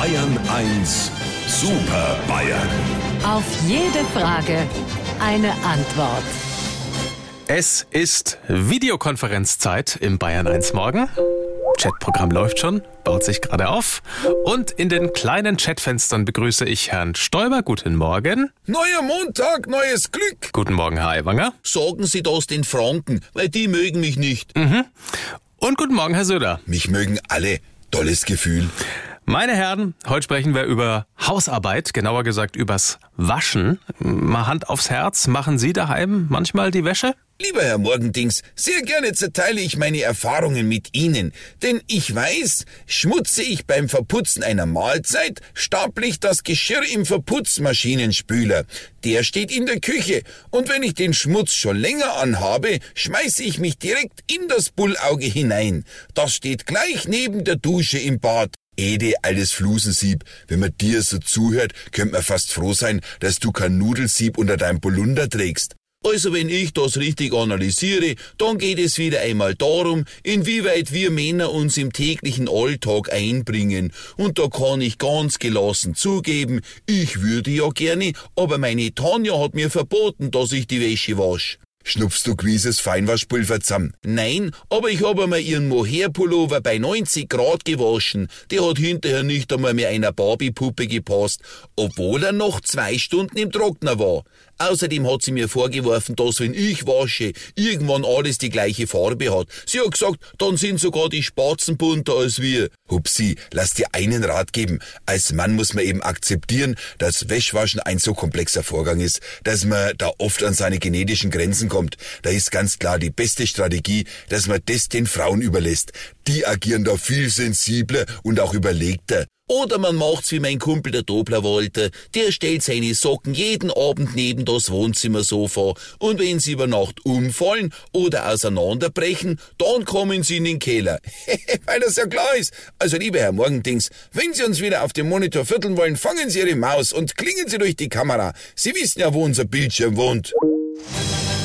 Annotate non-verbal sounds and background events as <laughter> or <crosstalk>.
Bayern 1 Super Bayern. Auf jede Frage eine Antwort. Es ist Videokonferenzzeit im Bayern 1 Morgen. Chatprogramm läuft schon, baut sich gerade auf. Und in den kleinen Chatfenstern begrüße ich Herrn Stoiber. Guten Morgen. Neuer Montag, neues Glück. Guten Morgen, Herr Aiwanger. Sagen Sie das den Franken, weil die mögen mich nicht. Und guten Morgen, Herr Söder. Mich mögen alle. Tolles Gefühl. Meine Herren, heute sprechen wir über Hausarbeit, genauer gesagt übers Waschen. Mal Hand aufs Herz, machen Sie daheim manchmal die Wäsche? Lieber Herr Morgendings, sehr gerne zerteile ich meine Erfahrungen mit Ihnen, denn ich weiß, schmutze ich beim Verputzen einer Mahlzeit, staple ich das Geschirr im Verputzmaschinenspüler. Der steht in der Küche, und wenn ich den Schmutz schon länger anhabe, schmeiße ich mich direkt in das Bullauge hinein. Das steht gleich neben der Dusche im Bad. Ede, alles Flusensieb. Wenn man dir so zuhört, könnte man fast froh sein, dass du kein Nudelsieb unter deinem Polunder trägst. Also wenn ich das richtig analysiere, dann geht es wieder einmal darum, inwieweit wir Männer uns im täglichen Alltag einbringen. Und da kann ich ganz gelassen zugeben, ich würde ja gerne, aber meine Tanja hat mir verboten, dass ich die Wäsche wasche. Schnupfst du gewisses Feinwaschpulver zusammen? Nein, aber ich habe einmal ihren Mohair-Pullover bei 90 Grad gewaschen. Der hat hinterher nicht einmal mehr einer Barbiepuppe gepasst, obwohl er noch zwei Stunden im Trockner war. Außerdem hat sie mir vorgeworfen, dass wenn ich wasche, irgendwann alles die gleiche Farbe hat. Sie hat gesagt, dann sind sogar die Spatzen bunter als wir. Hupsi, lass dir einen Rat geben. Als Mann muss man eben akzeptieren, dass Wäschwaschen ein so komplexer Vorgang ist, dass man da oft an seine genetischen Grenzen kommt. Da ist ganz klar die beste Strategie, dass man das den Frauen überlässt. Die agieren da viel sensibler und auch überlegter. Oder man macht's wie mein Kumpel der Dobler wollte. Der stellt seine Socken jeden Abend neben das Wohnzimmersofa. Und wenn sie über Nacht umfallen oder auseinanderbrechen, dann kommen sie in den Keller. <laughs> Weil das ja klar ist. Also lieber Herr Morgendings, wenn Sie uns wieder auf dem Monitor vierteln wollen, fangen Sie Ihre Maus und klingen Sie durch die Kamera. Sie wissen ja, wo unser Bildschirm wohnt.